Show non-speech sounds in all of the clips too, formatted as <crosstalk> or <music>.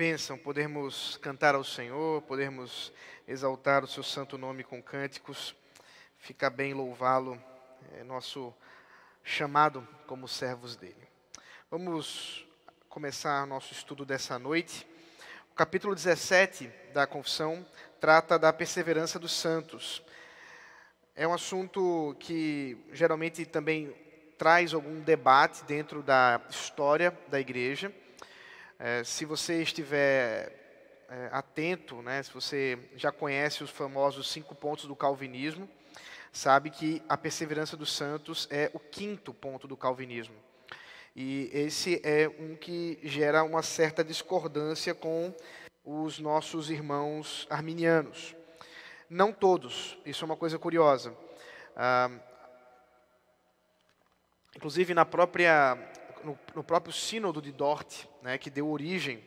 bênção podermos cantar ao Senhor, podermos exaltar o seu santo nome com cânticos, fica bem louvá-lo, é nosso chamado como servos dele. Vamos começar nosso estudo dessa noite. O capítulo 17 da Confissão trata da perseverança dos santos. É um assunto que geralmente também traz algum debate dentro da história da igreja. É, se você estiver é, atento, né, se você já conhece os famosos cinco pontos do calvinismo, sabe que a perseverança dos santos é o quinto ponto do calvinismo. E esse é um que gera uma certa discordância com os nossos irmãos arminianos. Não todos, isso é uma coisa curiosa. Ah, inclusive, na própria, no, no, próprio Sínodo de Dort, né, que deu origem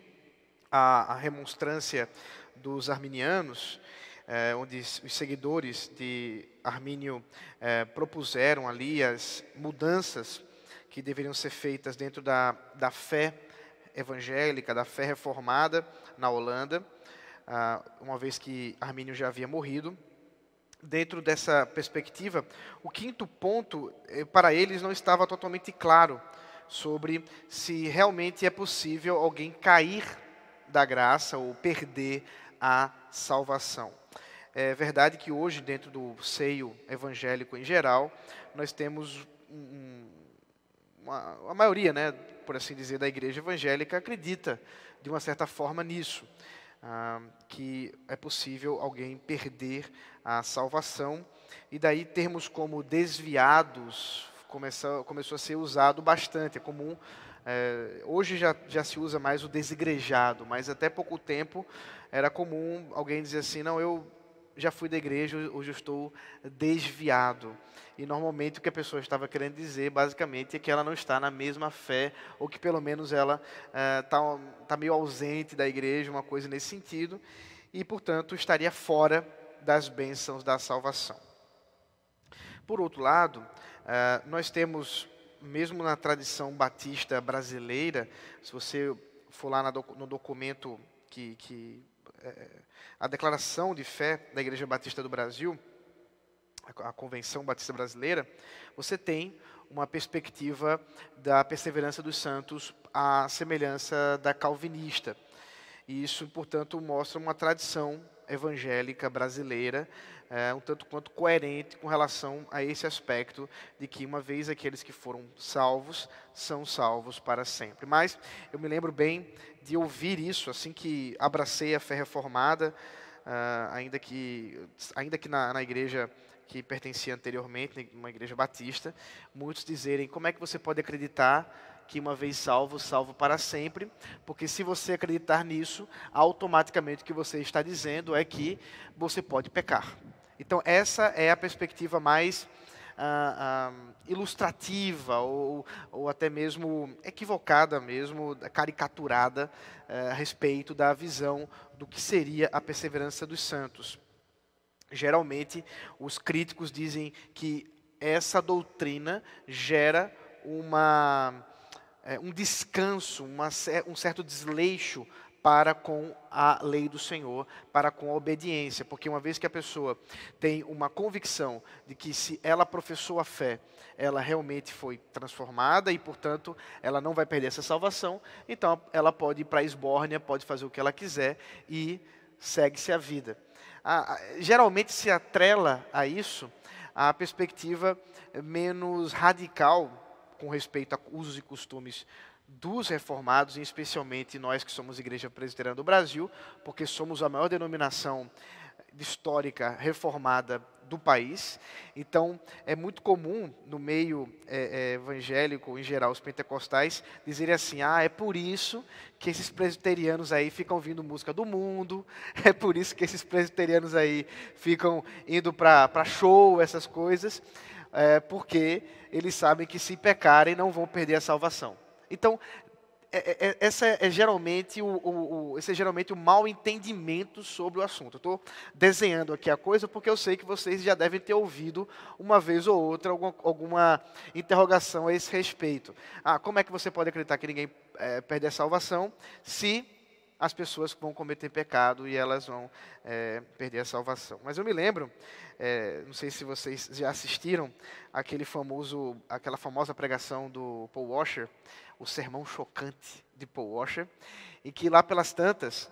à, à remonstrância dos arminianos, é, onde os seguidores de Armínio é, propuseram ali as mudanças que deveriam ser feitas dentro da, da fé evangélica, da fé reformada na Holanda, ah, uma vez que Armínio já havia morrido. Dentro dessa perspectiva, o quinto ponto, eh, para eles, não estava totalmente claro sobre se realmente é possível alguém cair da graça ou perder a salvação. É verdade que hoje, dentro do seio evangélico em geral, nós temos um, uma, a maioria, né, por assim dizer, da igreja evangélica acredita, de uma certa forma, nisso. Ah, que é possível alguém perder a salvação. E daí termos como desviados começou, começou a ser usado bastante. É comum, é, hoje já, já se usa mais o desigrejado, mas até pouco tempo era comum alguém dizer assim, não, eu já fui da igreja, hoje eu estou desviado. E normalmente o que a pessoa estava querendo dizer, basicamente, é que ela não está na mesma fé, ou que pelo menos ela está uh, tá meio ausente da igreja, uma coisa nesse sentido, e portanto estaria fora das bênçãos da salvação. Por outro lado, uh, nós temos, mesmo na tradição batista brasileira, se você for lá no documento que, que é, a declaração de fé da Igreja Batista do Brasil, a Convenção Batista Brasileira, você tem uma perspectiva da perseverança dos santos à semelhança da calvinista. E isso, portanto, mostra uma tradição evangélica brasileira, é, um tanto quanto coerente com relação a esse aspecto de que, uma vez aqueles que foram salvos, são salvos para sempre. Mas eu me lembro bem de ouvir isso assim que abracei a fé reformada, uh, ainda que, ainda que na, na igreja que pertencia anteriormente, uma igreja batista, muitos dizerem: como é que você pode acreditar que uma vez salvo, salvo para sempre, porque se você acreditar nisso, automaticamente o que você está dizendo é que você pode pecar. Então, essa é a perspectiva mais ah, ah, ilustrativa ou, ou até mesmo equivocada mesmo, caricaturada eh, a respeito da visão do que seria a perseverança dos santos. Geralmente, os críticos dizem que essa doutrina gera uma, é, um descanso, uma, um certo desleixo para com a lei do Senhor, para com a obediência, porque uma vez que a pessoa tem uma convicção de que se ela professou a fé, ela realmente foi transformada e, portanto, ela não vai perder essa salvação, então ela pode ir para a esbórnia, pode fazer o que ela quiser e segue-se a vida. geralmente se atrela a isso a perspectiva menos radical com respeito a usos e costumes dos reformados, e especialmente nós que somos Igreja Presbiteriana do Brasil, porque somos a maior denominação histórica reformada do país. Então, é muito comum no meio é, é, evangélico, em geral, os pentecostais, dizerem assim: ah, é por isso que esses presbiterianos aí ficam ouvindo música do mundo, <laughs> é por isso que esses presbiterianos aí ficam indo para show, essas coisas, é, porque eles sabem que se pecarem não vão perder a salvação. Então, é, é, é, essa é geralmente o, o, o, esse é geralmente o mal entendimento sobre o assunto. Estou desenhando aqui a coisa porque eu sei que vocês já devem ter ouvido uma vez ou outra alguma, alguma interrogação a esse respeito. Ah, como é que você pode acreditar que ninguém é, perde a salvação se as pessoas vão cometer pecado e elas vão é, perder a salvação. Mas eu me lembro, é, não sei se vocês já assistiram aquele famoso, aquela famosa pregação do Paul Washer, o sermão chocante de Paul Washer, e que lá pelas tantas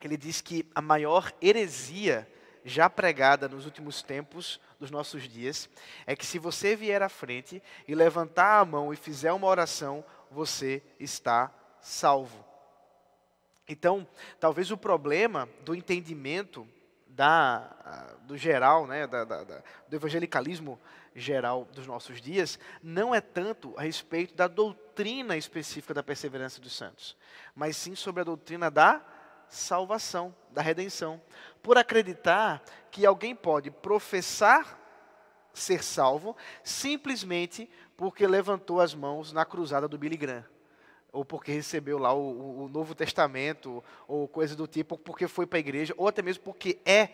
ele diz que a maior heresia já pregada nos últimos tempos dos nossos dias é que se você vier à frente e levantar a mão e fizer uma oração, você está salvo. Então, talvez o problema do entendimento da, do geral, né, da, da, do evangelicalismo geral dos nossos dias, não é tanto a respeito da doutrina específica da perseverança dos santos, mas sim sobre a doutrina da salvação, da redenção. Por acreditar que alguém pode professar ser salvo simplesmente porque levantou as mãos na cruzada do Billy Graham. Ou porque recebeu lá o, o Novo Testamento, ou coisa do tipo, ou porque foi para a igreja, ou até mesmo porque é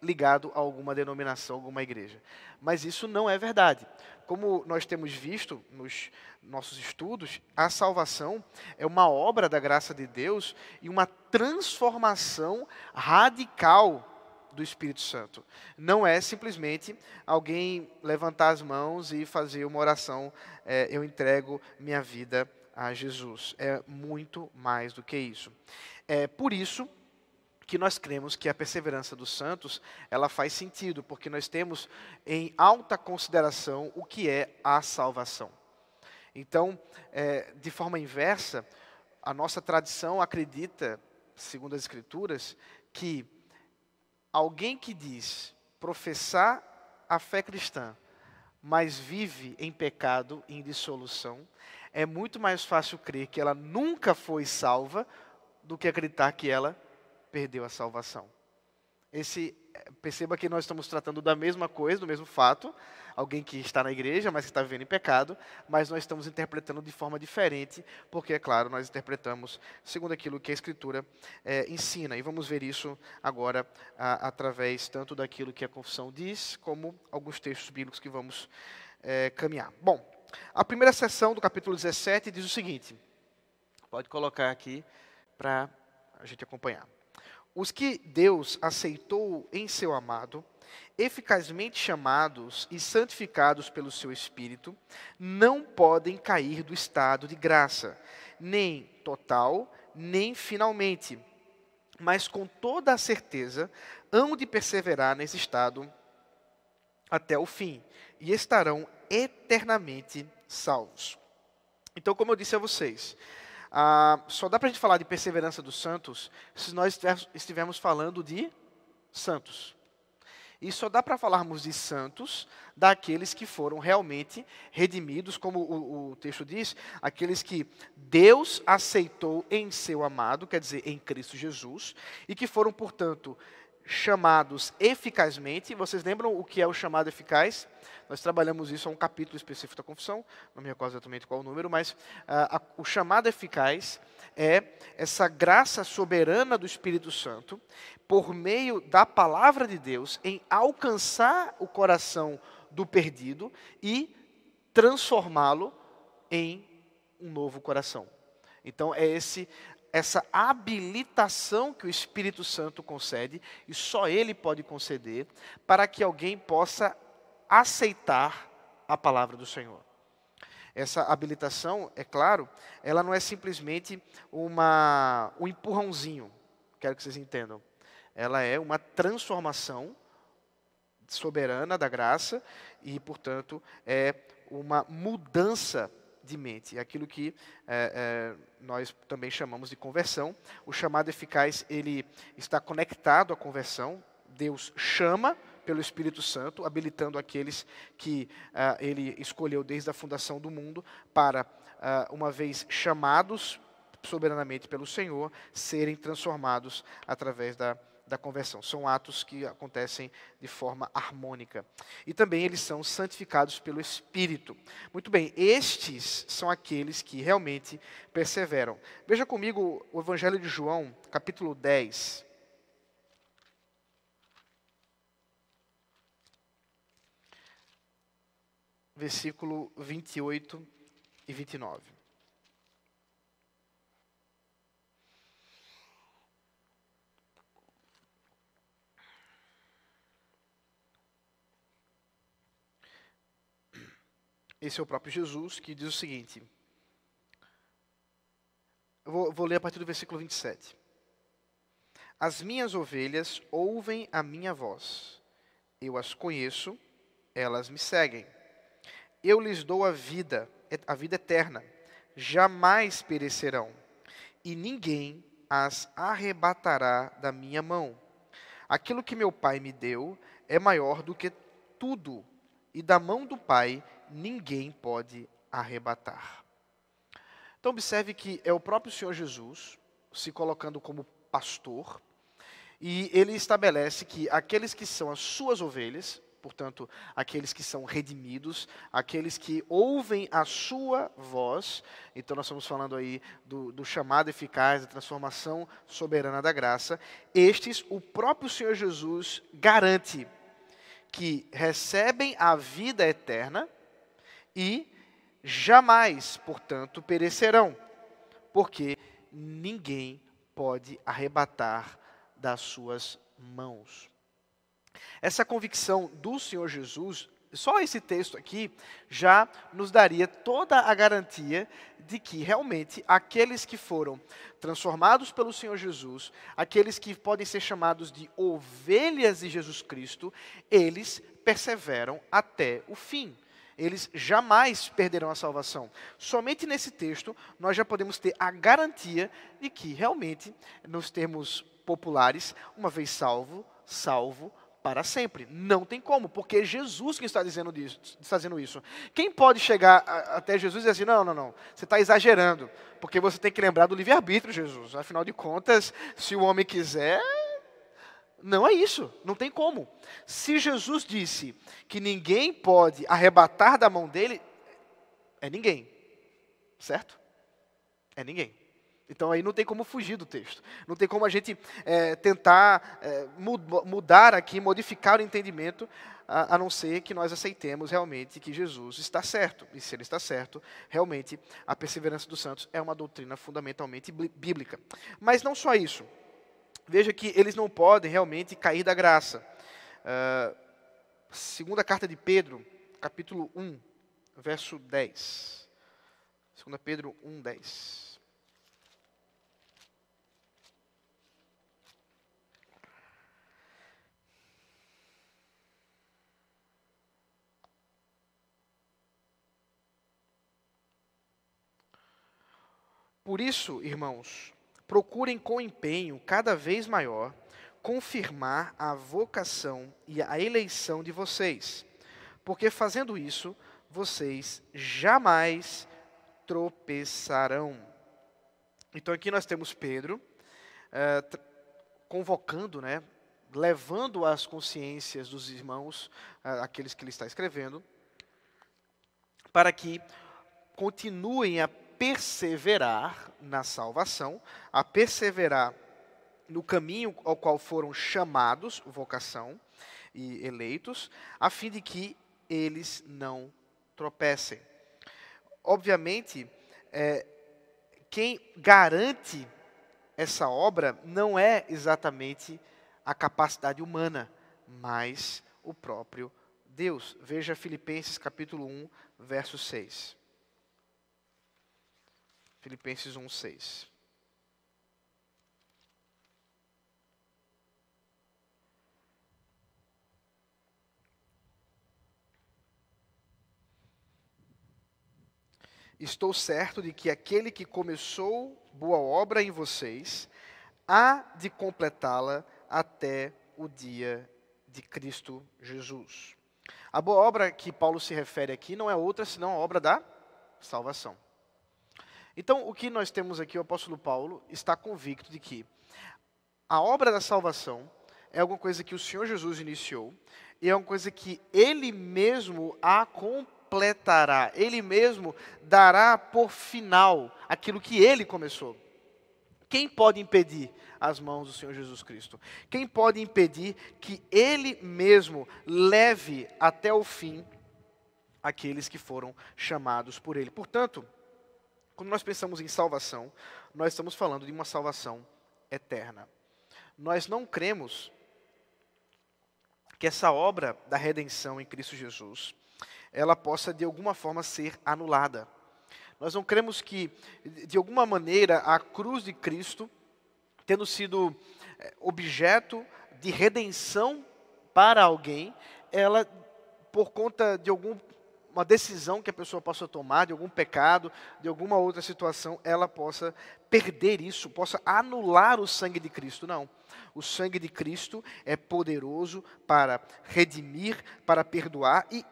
ligado a alguma denominação, alguma igreja. Mas isso não é verdade. Como nós temos visto nos nossos estudos, a salvação é uma obra da graça de Deus e uma transformação radical do Espírito Santo. Não é simplesmente alguém levantar as mãos e fazer uma oração, é, eu entrego minha vida a Jesus. É muito mais do que isso. É por isso que nós cremos que a perseverança dos santos, ela faz sentido, porque nós temos em alta consideração o que é a salvação. Então, é, de forma inversa, a nossa tradição acredita, segundo as Escrituras, que alguém que diz professar a fé cristã, mas vive em pecado em dissolução, é muito mais fácil crer que ela nunca foi salva do que acreditar que ela perdeu a salvação. Esse, perceba que nós estamos tratando da mesma coisa, do mesmo fato, alguém que está na igreja, mas que está vivendo em pecado, mas nós estamos interpretando de forma diferente, porque, é claro, nós interpretamos segundo aquilo que a Escritura é, ensina. E vamos ver isso agora a, através tanto daquilo que a confissão diz, como alguns textos bíblicos que vamos é, caminhar. Bom, a primeira sessão do capítulo 17 diz o seguinte, pode colocar aqui para a gente acompanhar. Os que Deus aceitou em seu amado, eficazmente chamados e santificados pelo seu Espírito, não podem cair do estado de graça, nem total, nem finalmente, mas com toda a certeza hão de perseverar nesse estado até o fim, e estarão eternamente salvos. Então, como eu disse a vocês, ah, só dá para a gente falar de perseverança dos santos se nós estivermos falando de santos. E só dá para falarmos de santos daqueles que foram realmente redimidos, como o, o, texto diz, aqueles que Deus aceitou em seu amado, quer dizer, em Cristo Jesus, e que foram, portanto, chamados eficazmente. Vocês lembram o que é o chamado eficaz? Nós trabalhamos isso a um capítulo específico da confissão, não me recordo exatamente qual o número, mas uh, a, o chamado eficaz é essa graça soberana do Espírito Santo, por meio da palavra de Deus, em alcançar o coração do perdido e transformá-lo em um novo coração. Então é esse essa habilitação que o Espírito Santo concede, e só ele pode conceder, para que alguém possa aceitar a palavra do Senhor. Essa habilitação, é claro, ela não é simplesmente uma, um empurrãozinho, quero que vocês entendam. Ela é uma transformação soberana da graça e, portanto, é uma mudança de mente. Aquilo que é, é, nós também chamamos de conversão. O chamado eficaz, ele está conectado à conversão. Deus chama pelo Espírito Santo, habilitando aqueles que uh, ele escolheu desde a fundação do mundo para, uh, uma vez chamados soberanamente pelo Senhor, serem transformados através da, da conversão. São atos que acontecem de forma harmônica. E também eles são santificados pelo Espírito. Muito bem, estes são aqueles que realmente perseveram. Veja comigo o Evangelho de João, capítulo 10. versículo 28 e 29. Esse é o próprio Jesus que diz o seguinte. Eu vou, vou ler a partir do versículo 27. As minhas ovelhas ouvem a minha voz. Eu as conheço, elas me seguem. Eu lhes dou a vida, a vida eterna. Jamais perecerão, e ninguém as arrebatará da minha mão. Aquilo que meu Pai me deu é maior do que tudo, e da mão do Pai ninguém pode arrebatar. Então, observe que é o próprio Senhor Jesus se colocando como pastor, e ele estabelece que aqueles que são as suas ovelhas, portanto, aqueles que são redimidos, aqueles que ouvem a sua voz, então nós estamos falando aí do, do chamado eficaz, da transformação soberana da graça, estes, o próprio Senhor Jesus garante que recebem a vida eterna e jamais, portanto, perecerão, porque ninguém pode arrebatar das suas mãos. Essa convicção do Senhor Jesus, só esse texto aqui, já nos daria toda a garantia de que realmente aqueles que foram transformados pelo Senhor Jesus, aqueles que podem ser chamados de ovelhas de Jesus Cristo, eles perseveram até o fim eles jamais perderão a salvação. Somente nesse texto nós já podemos ter a garantia de que realmente, nos termos populares, uma vez salvo, salvo para sempre. Não tem como, porque é Jesus que está dizendo, disso, está dizendo isso. Quem pode chegar a, até Jesus e dizer assim, não, não, não, você está exagerando, porque você tem que lembrar do livre-arbítrio, Jesus. Afinal de contas, se o homem quiser, não é isso, não tem como. Se Jesus disse que ninguém pode arrebatar da mão dele, é ninguém, certo? É ninguém. Então aí não tem como fugir do texto. Não tem como a gente é, tentar é, mudar aqui, modificar o entendimento, a, a, não ser que nós aceitemos realmente que Jesus está certo. E se ele está certo, realmente a perseverança dos santos é uma doutrina fundamentalmente bíblica. Mas não só isso veja que eles não podem realmente cair da graça. Uh, segunda carta de Pedro, capítulo 1, verso 10. Segunda Pedro 1, 10. Por isso, irmãos, procurem com empenho cada vez maior confirmar a vocação e a eleição de vocês, porque fazendo isso, vocês jamais tropeçarão. Então aqui nós temos Pedro é, convocando, né, levando as consciências dos irmãos, é, aqueles que ele está escrevendo, para que continuem a perseverar na salvação, a perseverar no caminho ao qual foram chamados, vocação e eleitos, a fim de que eles não tropecem. Obviamente, é, quem garante essa obra não é exatamente a capacidade humana, mas o próprio Deus. Veja Filipenses capítulo 1, verso 6. Filipenses 1, 6. Estou certo de que aquele que começou boa obra em vocês há de completá-la até o dia de Cristo Jesus. A boa obra que Paulo se refere aqui não é outra senão a obra da salvação. Então, o que nós temos aqui, o apóstolo Paulo está convicto de que a obra da salvação é alguma coisa que o Senhor Jesus iniciou e é uma coisa que ele mesmo a completará, ele mesmo dará por final aquilo que ele começou. Quem pode impedir as mãos do Senhor Jesus Cristo? Quem pode impedir que ele mesmo leve até o fim aqueles que foram chamados por ele? Portanto, quando nós pensamos em salvação, nós estamos falando de uma salvação eterna. Nós não cremos que essa obra da redenção em Cristo Jesus, ela possa de alguma forma ser anulada. Nós não cremos que, de alguma maneira, a cruz de Cristo, tendo sido eh, objeto de redenção para alguém, ela, por conta de alguma decisão que a pessoa possa tomar, de algum pecado, de alguma outra situação, ela possa perder isso, possa anular o sangue de Cristo. Não. O sangue de Cristo é poderoso para redimir, para perdoar e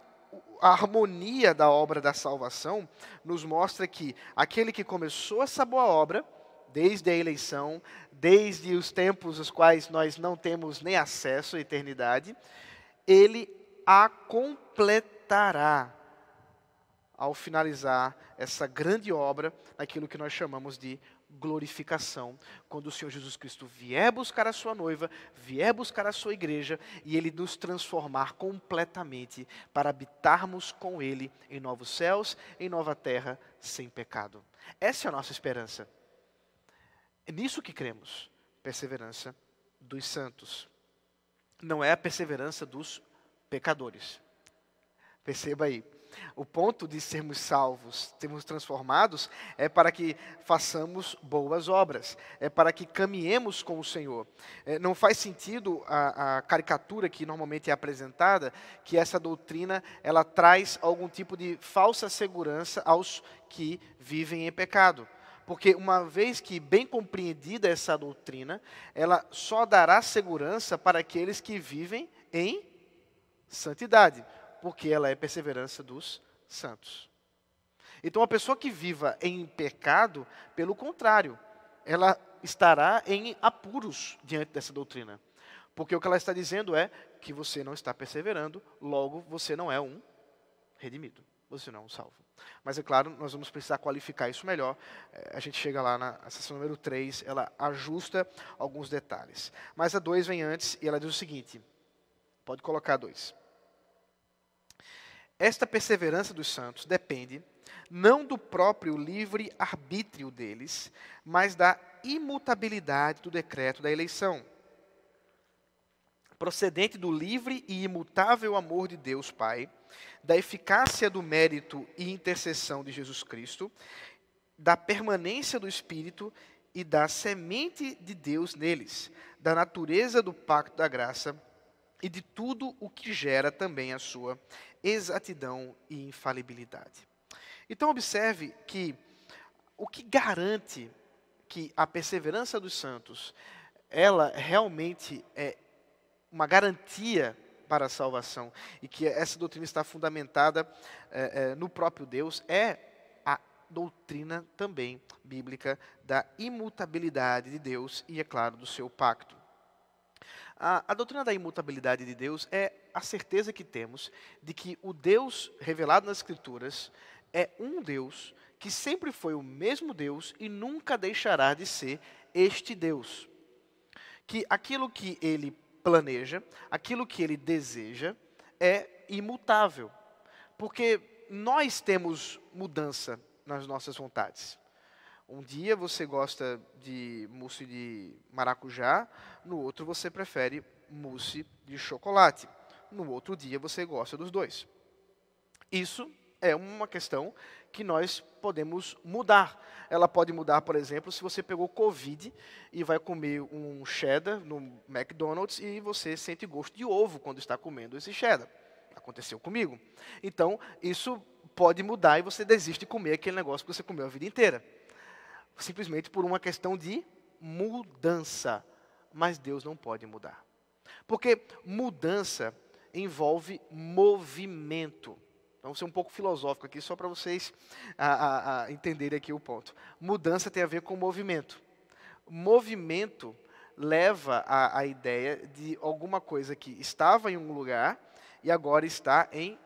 a harmonia da obra da salvação nos mostra que aquele que começou essa boa obra, desde a eleição, desde os tempos os quais nós não temos nem acesso à eternidade, ele a completará ao finalizar essa grande obra naquilo que nós chamamos de glorificação, quando o Senhor Jesus Cristo vier buscar a sua noiva, vier buscar a sua igreja e ele nos transformar completamente para habitarmos com ele em novos céus, em nova terra, sem pecado. Essa é a nossa esperança. É nisso que cremos. Perseverança dos santos. Não é a perseverança dos pecadores. Perceba aí. O ponto de sermos salvos, sermos transformados, é para que façamos boas obras, é para que caminhemos com o Senhor. É, não faz sentido a, a, caricatura que normalmente é apresentada, que essa doutrina ela traz algum tipo de falsa segurança aos que vivem em pecado. Porque uma vez que bem compreendida essa doutrina, ela só dará segurança para aqueles que vivem em santidade porque ela é perseverança dos santos. Então, a pessoa que viva em pecado, pelo contrário, ela estará em apuros diante dessa doutrina. Porque o que ela está dizendo é que você não está perseverando, logo você não é um redimido, você não é um salvo. Mas é claro, nós vamos precisar qualificar isso melhor. É, a gente chega lá na sessão número 3, ela ajusta alguns detalhes. Mas a 2 vem antes e ela diz o seguinte: pode colocar 2. Esta perseverança dos santos depende não do próprio livre arbítrio deles, mas da imutabilidade do decreto da eleição, procedente do livre e imutável amor de Deus Pai, da eficácia do mérito e intercessão de Jesus Cristo, da permanência do Espírito e da semente de Deus neles, da natureza do pacto da graça e de tudo o que gera também a sua exatidão e infalibilidade. Então, observe que o que garante que a perseverança dos santos, ela realmente é uma garantia para a salvação e que essa doutrina está fundamentada é, é, no próprio Deus, é a doutrina também bíblica da imutabilidade de Deus e, é claro, do seu pacto. A, a doutrina da imutabilidade de Deus é a certeza que temos de que o Deus revelado nas Escrituras é um Deus que sempre foi o mesmo Deus e nunca deixará de ser este Deus. Que aquilo que ele planeja, aquilo que ele deseja, é imutável. Porque nós temos mudança nas nossas vontades. Um dia você gosta de mousse de maracujá, no outro você prefere mousse de chocolate. No outro dia você gosta dos dois. Isso é uma questão que nós podemos mudar. Ela pode mudar, por exemplo, se você pegou Covid e vai comer um cheddar no McDonald's e você sente gosto de ovo quando está comendo esse cheddar. Aconteceu comigo. Então, isso pode mudar e você desiste de comer aquele negócio que você comeu a vida inteira simplesmente por uma questão de mudança. Mas Deus não pode mudar. Porque mudança envolve movimento. Então, vou ser um pouco filosófico aqui, só para vocês a, a, a entenderem aqui o ponto. Mudança tem a ver com movimento. Movimento leva a, a ideia de alguma coisa que estava em um lugar e agora está em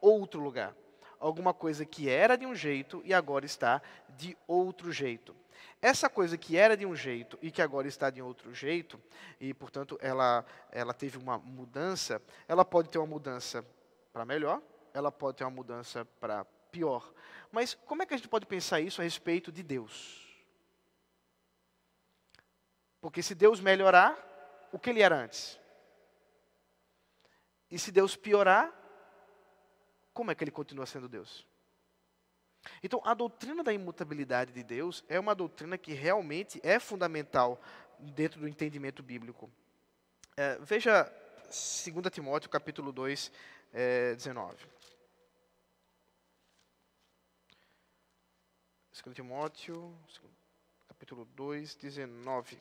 outro lugar alguma coisa que era de um jeito e agora está de outro jeito. Essa coisa que era de um jeito e que agora está de outro jeito, e portanto ela, ela teve uma mudança, ela pode ter uma mudança para melhor, ela pode ter uma mudança para pior. Mas como é que a gente pode pensar isso a respeito de Deus? Porque se Deus melhorar, o que ele era antes? E se Deus piorar, como é que ele continua sendo Deus? Então, a doutrina da imutabilidade de Deus é uma doutrina que realmente é fundamental dentro do entendimento bíblico. É, veja 2 Timóteo, capítulo 2, é, 19. 2 Timóteo, capítulo 2, 19.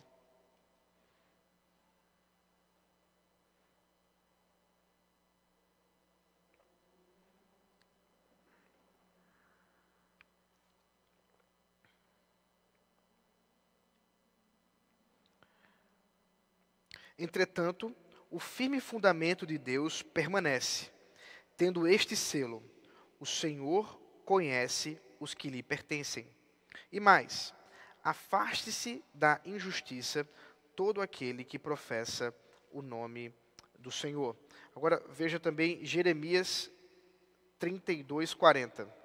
Entretanto, o firme fundamento de Deus permanece, tendo este selo: o Senhor conhece os que lhe pertencem. E mais, afaste-se da injustiça todo aquele que professa o nome do Senhor. Agora veja também Jeremias 32, 40.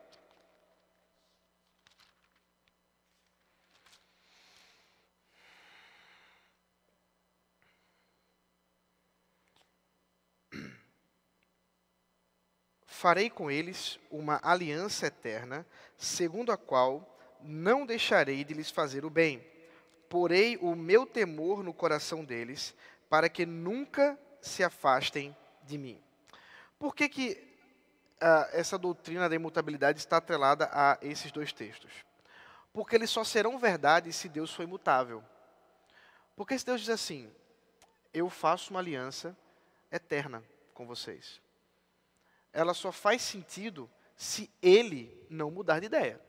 Farei com eles uma aliança eterna, segundo a qual não deixarei de lhes fazer o bem. Porei o meu temor no coração deles, para que nunca se afastem de mim. Por que, que uh, essa doutrina da imutabilidade está atrelada a esses dois textos? Porque eles só serão verdade se Deus for imutável. Porque se Deus diz assim, eu faço uma aliança eterna com vocês ela só faz sentido se ele não mudar de ideia.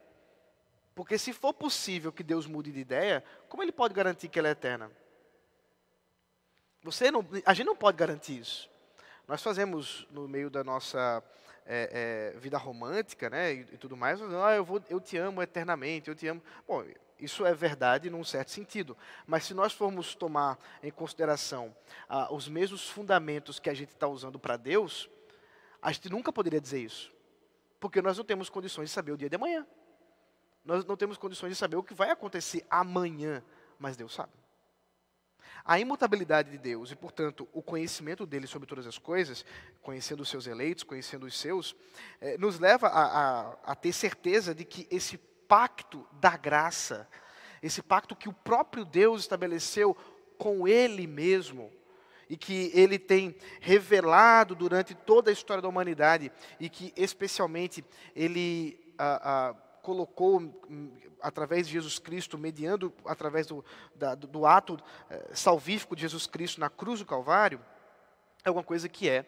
Porque se for possível que Deus mude de ideia, como ele pode garantir que ela é eterna? Você não, a gente não pode garantir isso. Nós fazemos no meio da nossa é, é, vida romântica, né, e, e, tudo mais, ah, eu, vou, eu te amo eternamente, eu te amo. Bom, isso é verdade num certo sentido. Mas se nós formos tomar em consideração ah, os mesmos fundamentos que a gente está usando para Deus, a gente nunca poderia dizer isso, porque nós não temos condições de saber o dia de amanhã. Nós não temos condições de saber o que vai acontecer amanhã, mas Deus sabe. A imutabilidade de Deus e, portanto, o conhecimento dele sobre todas as coisas, conhecendo os seus eleitos, conhecendo os seus, eh, nos leva a, a, a ter certeza de que esse pacto da graça, esse pacto que o próprio Deus estabeleceu com Ele mesmo, e que ele tem revelado durante toda a história da humanidade e que especialmente ele colocou hum, através de Jesus Cristo, mediando através do, da, do ato eh, salvífico de Jesus Cristo na cruz do Calvário, é alguma coisa que é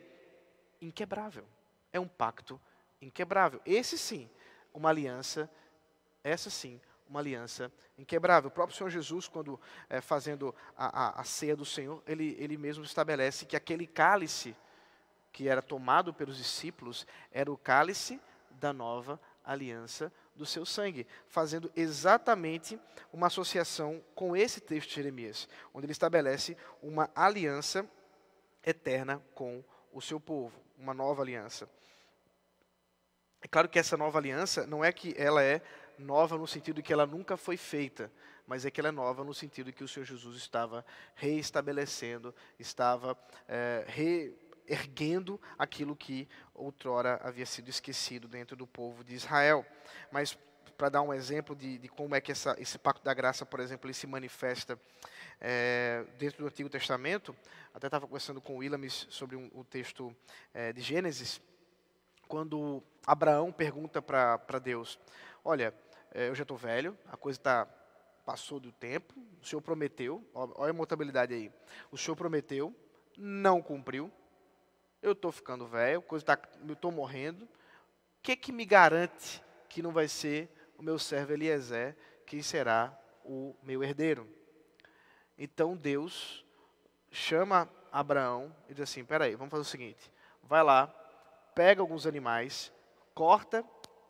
inquebrável. É um pacto inquebrável. Esse sim, uma aliança, essa sim, uma aliança inquebrável. O próprio Senhor Jesus, quando é, fazendo a, a, a, ceia do Senhor, ele, ele mesmo estabelece que aquele cálice que era tomado pelos discípulos era o cálice da nova aliança do seu sangue, fazendo exatamente uma associação com esse texto de Jeremias, onde ele estabelece uma aliança eterna com o seu povo, uma nova aliança. É claro que essa nova aliança não é que ela é nova no sentido que ela nunca foi feita, mas é que ela é nova no sentido que o Senhor Jesus estava reestabelecendo, estava é, reerguendo aquilo que outrora havia sido esquecido dentro do povo de Israel. Mas para dar um exemplo de, de como é que essa, esse pacto da graça, por exemplo, ele se manifesta é, dentro do Antigo Testamento, até estava conversando com o Willamis sobre um, o texto é, de Gênesis, quando Abraão pergunta para Deus: Olha, é, eu já estou velho, a coisa tá, passou do tempo, o senhor prometeu, olha a imutabilidade aí, o senhor prometeu, não cumpriu, eu estou ficando velho, coisa tá, eu estou morrendo, o que, que me garante que não vai ser o meu servo Eliezer que será o meu herdeiro? Então Deus chama Abraão e diz assim: peraí, vamos fazer o seguinte, vai lá, pega alguns animais, corta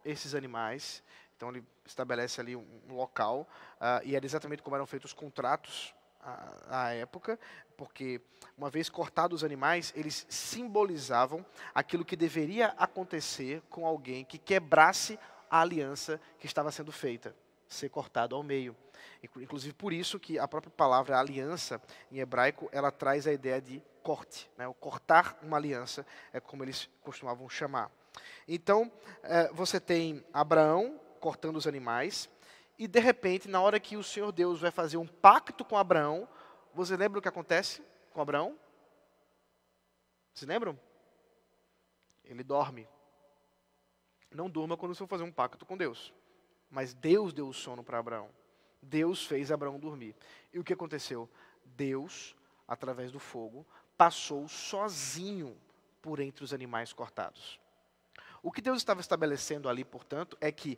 esses animais então ele estabelece ali um, local, uh, e era exatamente como eram feitos os contratos à, à época, porque uma vez cortados os animais, eles simbolizavam aquilo que deveria acontecer com alguém que quebrasse a aliança que estava sendo feita, ser cortado ao meio. Inclusive por isso que a própria palavra aliança em hebraico ela traz a ideia de corte, né? o cortar uma aliança é como eles costumavam chamar. Então é, você tem Abraão cortando os animais e de repente na hora que o Senhor Deus vai fazer um pacto com Abraão, você lembra o que acontece com Abraão? Vocês lembram? Ele dorme. Não durma quando você for fazer um pacto com Deus. Mas Deus deu o sono para Abraão. Deus fez Abraão dormir. E o que aconteceu? Deus, através do fogo, passou sozinho por entre os animais cortados. O que Deus estava estabelecendo ali, portanto, é que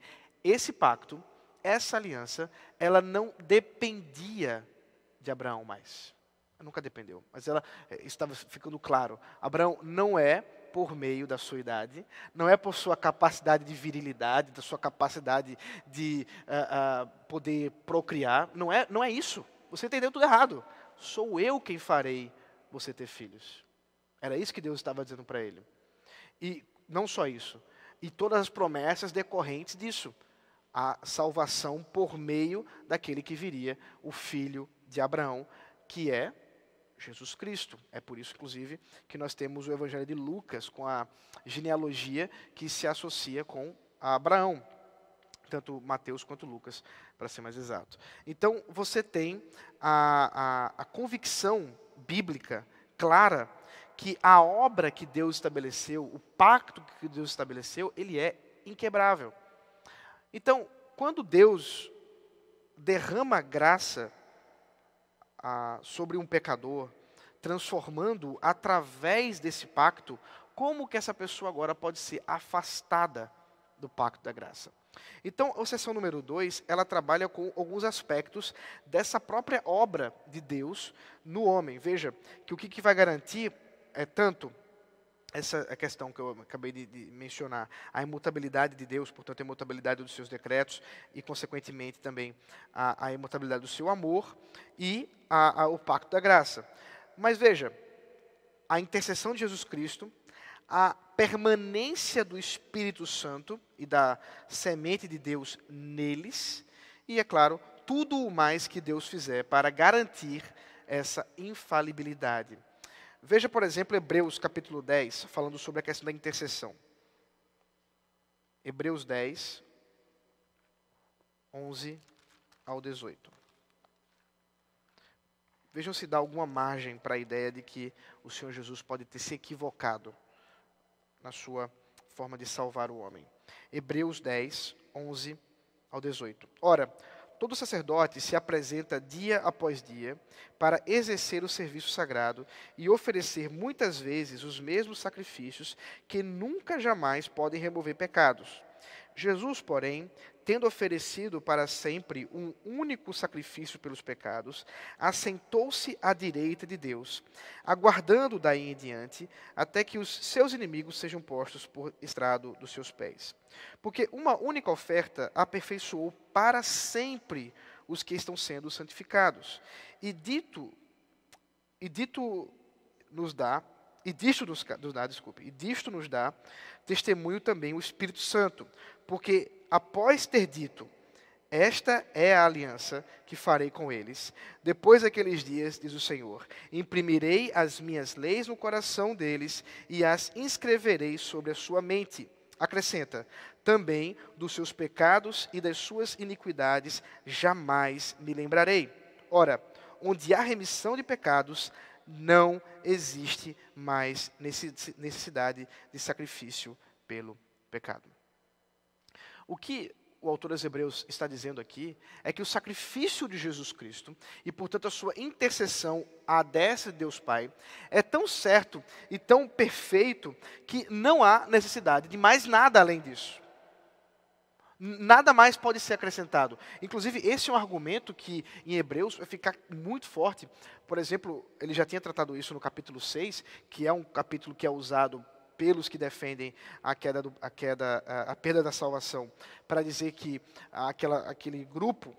esse pacto, essa aliança, ela não dependia de Abraão mais. Nunca dependeu, mas ela eh, estava ficando claro. Abraão não é por meio da sua idade, não é por sua capacidade de virilidade, da sua capacidade de uh, uh, poder procriar. Não é, não é isso. Você entendeu tudo errado. Sou eu quem farei você ter filhos. Era isso que Deus estava dizendo para ele. E não só isso, e todas as promessas decorrentes disso. A salvação por meio daquele que viria, o filho de Abraão, que é Jesus Cristo. É por isso, inclusive, que nós temos o Evangelho de Lucas com a genealogia que se associa com Abraão. Tanto Mateus quanto Lucas, para ser mais exato. Então, você tem a, a, a convicção bíblica clara que a obra que Deus estabeleceu, o pacto que Deus estabeleceu, ele é inquebrável. Então, quando Deus derrama graça sobre um pecador, transformando através desse pacto, como que essa pessoa agora pode ser afastada do pacto da graça? Então, a sessão número 2, ela trabalha com alguns aspectos dessa própria obra de Deus no homem. Veja que o que, que vai garantir é tanto essa é questão que eu acabei de, de, mencionar, a imutabilidade de Deus, portanto, a imutabilidade dos seus decretos e, consequentemente, também a, a imutabilidade do seu amor e a, a, o pacto da graça. Mas veja, a intercessão de Jesus Cristo, a permanência do Espírito Santo e da semente de Deus neles, e, é claro, tudo o mais que Deus fizer para garantir essa infalibilidade. Veja, por exemplo, Hebreus capítulo 10, falando sobre a questão da intercessão. Hebreus 10, 11 ao 18. Vejam se dá alguma margem para a ideia de que o Senhor Jesus pode ter se equivocado na sua forma de salvar o homem. Hebreus 10, 11 ao 18. Ora, todo sacerdote se apresenta dia após dia para exercer o serviço sagrado e oferecer muitas vezes os mesmos sacrifícios que nunca jamais podem remover pecados. Jesus, porém, tendo oferecido para sempre um único sacrifício pelos pecados, assentou-se à direita de Deus, aguardando daí em diante até que os seus inimigos sejam postos por estrado dos seus pés. Porque uma única oferta aperfeiçoou para sempre os que estão sendo santificados. E dito e dito nos dá e disto nos, nos dá, desculpe, e disto nos dá testemunho também o Espírito Santo, porque após ter dito, esta é a aliança que farei com eles. Depois daqueles dias, diz o Senhor, imprimirei as minhas leis no coração deles e as inscreverei sobre a sua mente. Acrescenta, também dos seus pecados e das suas iniquidades jamais me lembrarei. Ora, onde há remissão de pecados, não existe mais necessidade de sacrifício pelo pecado. O que o autor dos Hebreus está dizendo aqui é que o sacrifício de Jesus Cristo e, portanto, a sua intercessão à destra de Deus Pai é tão certo e tão perfeito que não há necessidade de mais nada além disso. Nada mais pode ser acrescentado. Inclusive, esse é um argumento que em Hebreus vai ficar muito forte. Por exemplo, ele já tinha tratado isso no capítulo 6, que é um capítulo que é usado pelos que defendem a queda, do, a, queda a, a, perda da salvação, para dizer que aquela, aquele grupo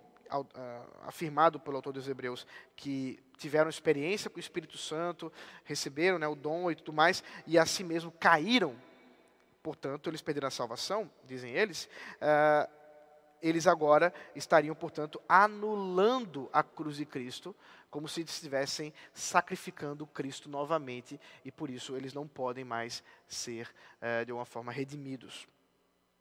afirmado pelo autor dos Hebreus que tiveram experiência com o Espírito Santo, receberam né, o dom e tudo mais, e assim mesmo caíram portanto, eles perderam a salvação, dizem eles, uh, eles agora estariam, portanto, anulando a cruz de Cristo, como se estivessem sacrificando Cristo novamente, e por isso eles não podem mais ser, eh, de uma forma, redimidos.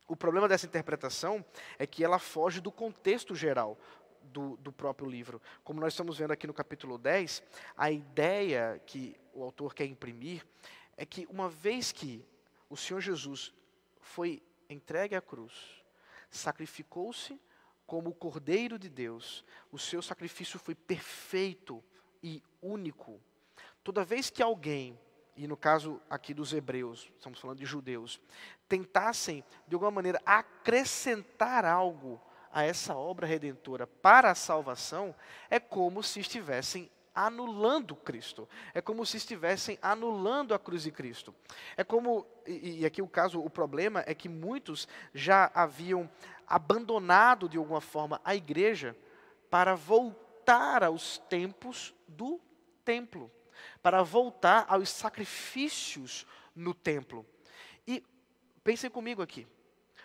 O problema dessa interpretação é que ela foge do contexto geral do, do, próprio livro. Como nós estamos vendo aqui no capítulo 10, a ideia que o autor quer imprimir é que, uma vez que o Senhor Jesus foi entregue à cruz, sacrificou-se como o Cordeiro de Deus, o seu sacrifício foi perfeito e único. Toda vez que alguém, e no caso aqui dos hebreus, estamos falando de judeus, tentassem de alguma maneira acrescentar algo a essa obra redentora para a salvação, é como se estivessem anulando Cristo. É como se estivessem anulando a cruz de Cristo. É como, e, e aqui o caso, o problema é que muitos já haviam abandonado de alguma forma a igreja para voltar aos tempos do templo, para voltar aos sacrifícios no templo. E pensem comigo aqui.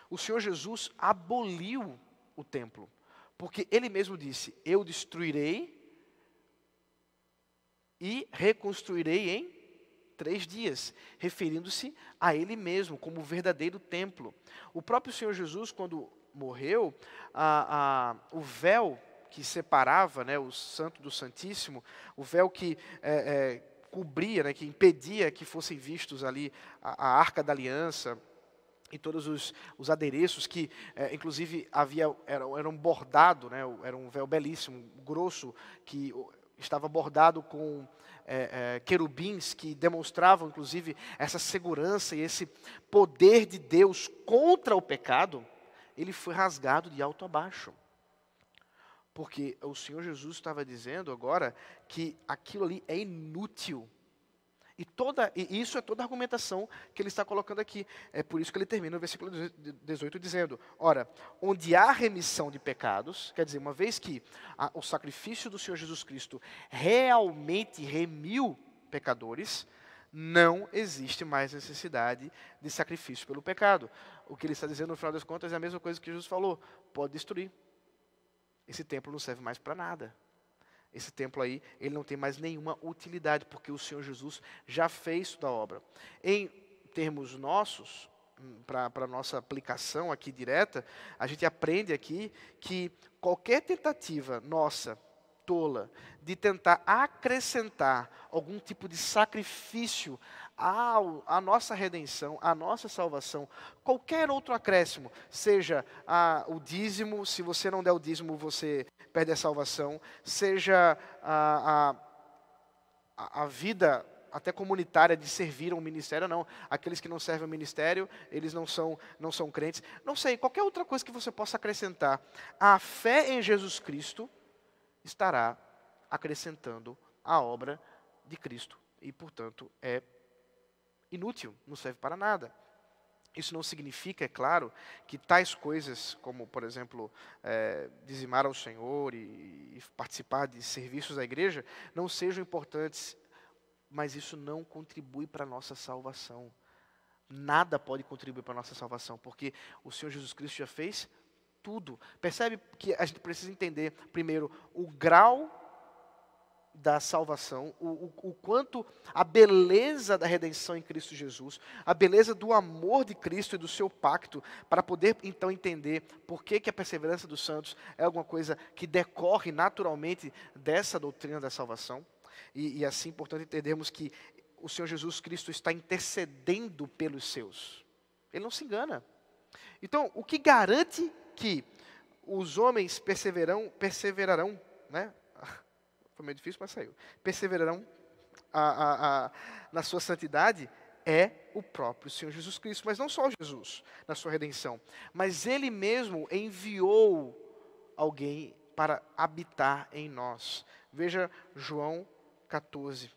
O Senhor Jesus aboliu o templo, porque ele mesmo disse: Eu destruirei e reconstruirei em três dias, referindo-se a ele mesmo como o verdadeiro templo. O próprio Senhor Jesus, quando morreu, a, a, o véu que separava né, o santo do santíssimo, o véu que é, é, cobria, né, que impedia que fossem vistos ali a, a arca da aliança, e todos os, os adereços que, é, inclusive, havia era, era um bordado, né, era um véu belíssimo, grosso, que estava bordado com é, é, querubins que demonstravam, inclusive, essa segurança e esse poder de Deus contra o pecado, ele foi rasgado de alto a baixo. Porque o Senhor Jesus estava dizendo agora que aquilo ali é inútil e, toda, e isso é toda a argumentação que ele está colocando aqui. É por isso que ele termina no versículo 18 dizendo: Ora, onde há remissão de pecados, quer dizer, uma vez que a, o sacrifício do Senhor Jesus Cristo realmente remiu pecadores, não existe mais necessidade de sacrifício pelo pecado. O que ele está dizendo no final das contas é a mesma coisa que Jesus falou: pode destruir. Esse templo não serve mais para nada esse templo aí, ele não tem mais nenhuma utilidade, porque o Senhor Jesus já fez toda a obra. Em termos nossos, hum, para a nossa aplicação aqui direta, a gente aprende aqui que qualquer tentativa nossa, tola, de tentar acrescentar algum tipo de sacrifício à, nossa redenção, à nossa salvação, qualquer outro acréscimo, seja a, o dízimo, se você não der o dízimo, você perde a salvação, seja a, a, a vida até comunitária de servir a um ministério, não. Aqueles que não servem ao ministério, eles não são, não são crentes. Não sei, qualquer outra coisa que você possa acrescentar. A fé em Jesus Cristo estará acrescentando a obra de Cristo. E, portanto, é inútil, não serve para nada. Isso não significa, é claro, que tais coisas, como, por exemplo, é, dizimar ao Senhor e, e participar de serviços da igreja, não sejam importantes, mas isso não contribui para a nossa salvação. Nada pode contribuir para a nossa salvação, porque o Senhor Jesus Cristo já fez tudo. Percebe que a gente precisa entender, primeiro, o grau da salvação, o, o, o, quanto a beleza da redenção em Cristo Jesus, a beleza do amor de Cristo e do seu pacto, para poder então entender por que, que a perseverança dos santos é alguma coisa que decorre naturalmente dessa doutrina da salvação. E, e assim, portanto, entendermos que o Senhor Jesus Cristo está intercedendo pelos seus. Ele não se engana. Então, o que garante que os homens perseverarão, perseverarão né, foi meio difícil, mas saiu. Perseverarão a, a, a, na sua santidade é o próprio Senhor Jesus Cristo. Mas não só Jesus na sua redenção, mas Ele mesmo enviou alguém para habitar em nós. Veja João 14.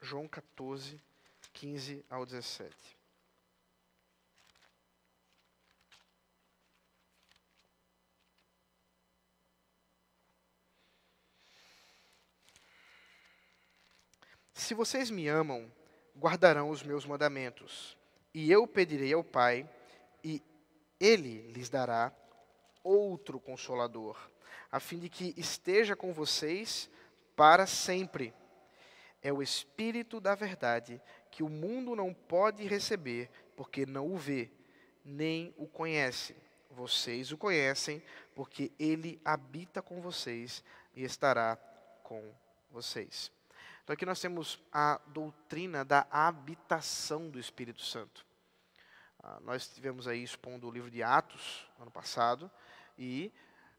João 14, 15 ao 17. Se vocês me amam, guardarão os meus mandamentos. E eu pedirei ao Pai, e ele lhes dará outro consolador, a fim de que esteja com vocês para sempre. É o Espírito da Verdade, que o mundo não pode receber, porque não o vê, nem o conhece. Vocês o conhecem, porque ele habita com vocês e estará com vocês. Então aqui nós temos a doutrina da habitação do Espírito Santo. Ah, nós tivemos aí expondo o livro de Atos, ano passado, e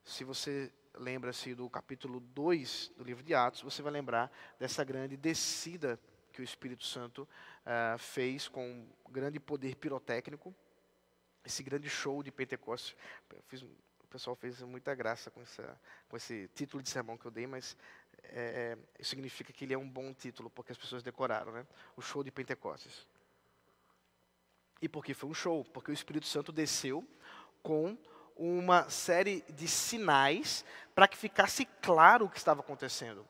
se você lembra-se do capítulo 2 do livro de Atos, você vai lembrar dessa grande descida que o Espírito Santo ah, fez com grande poder pirotécnico, esse grande show de Pentecostes. Fiz, o pessoal fez muita graça com, essa, com esse título de sermão que eu dei, mas é, é, significa que ele é um bom título, porque as pessoas decoraram, né? O show de Pentecostes. E por que foi um show? Porque o Espírito Santo desceu com uma série de sinais para que ficasse claro o que estava acontecendo.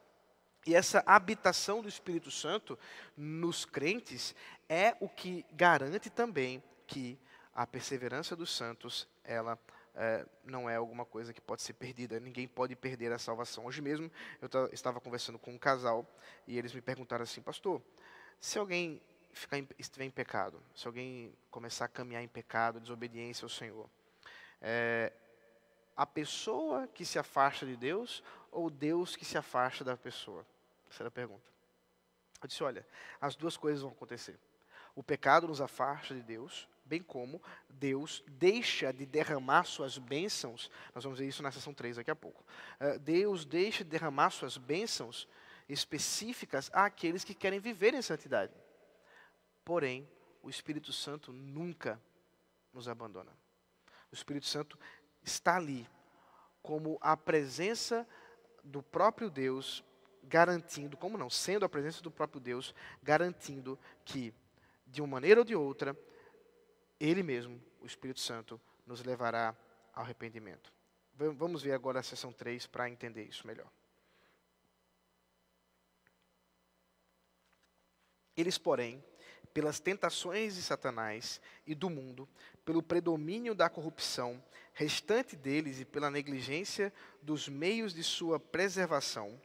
E essa habitação do Espírito Santo nos crentes é o que garante também que a perseverança dos santos, ela é, não é alguma coisa que pode ser perdida. Ninguém pode perder a salvação. Hoje mesmo eu estava conversando com um casal e eles me perguntaram assim, pastor, se alguém ficar em, estiver em pecado, se alguém começar a caminhar em pecado, desobediência ao Senhor, é, a pessoa que se afasta de Deus ou Deus que se afasta da pessoa? Essa era a pergunta. Eu disse, olha, as duas coisas vão acontecer. O pecado nos afasta de Deus bem como Deus deixa de derramar suas bênçãos, nós vamos ver isso na sessão 3 daqui a pouco. Uh, Deus deixa de derramar suas bênçãos específicas àqueles que querem viver em santidade. Porém, o Espírito Santo nunca nos abandona. O Espírito Santo está ali como a presença do próprio Deus, garantindo, como não, sendo a presença do próprio Deus, garantindo que, de uma maneira ou de outra, ele mesmo, o Espírito Santo, nos levará ao arrependimento. Vamos ver agora a sessão 3 para entender isso melhor. Eles, porém, pelas tentações de Satanás e do mundo, pelo predomínio da corrupção restante deles e pela negligência dos meios de sua preservação,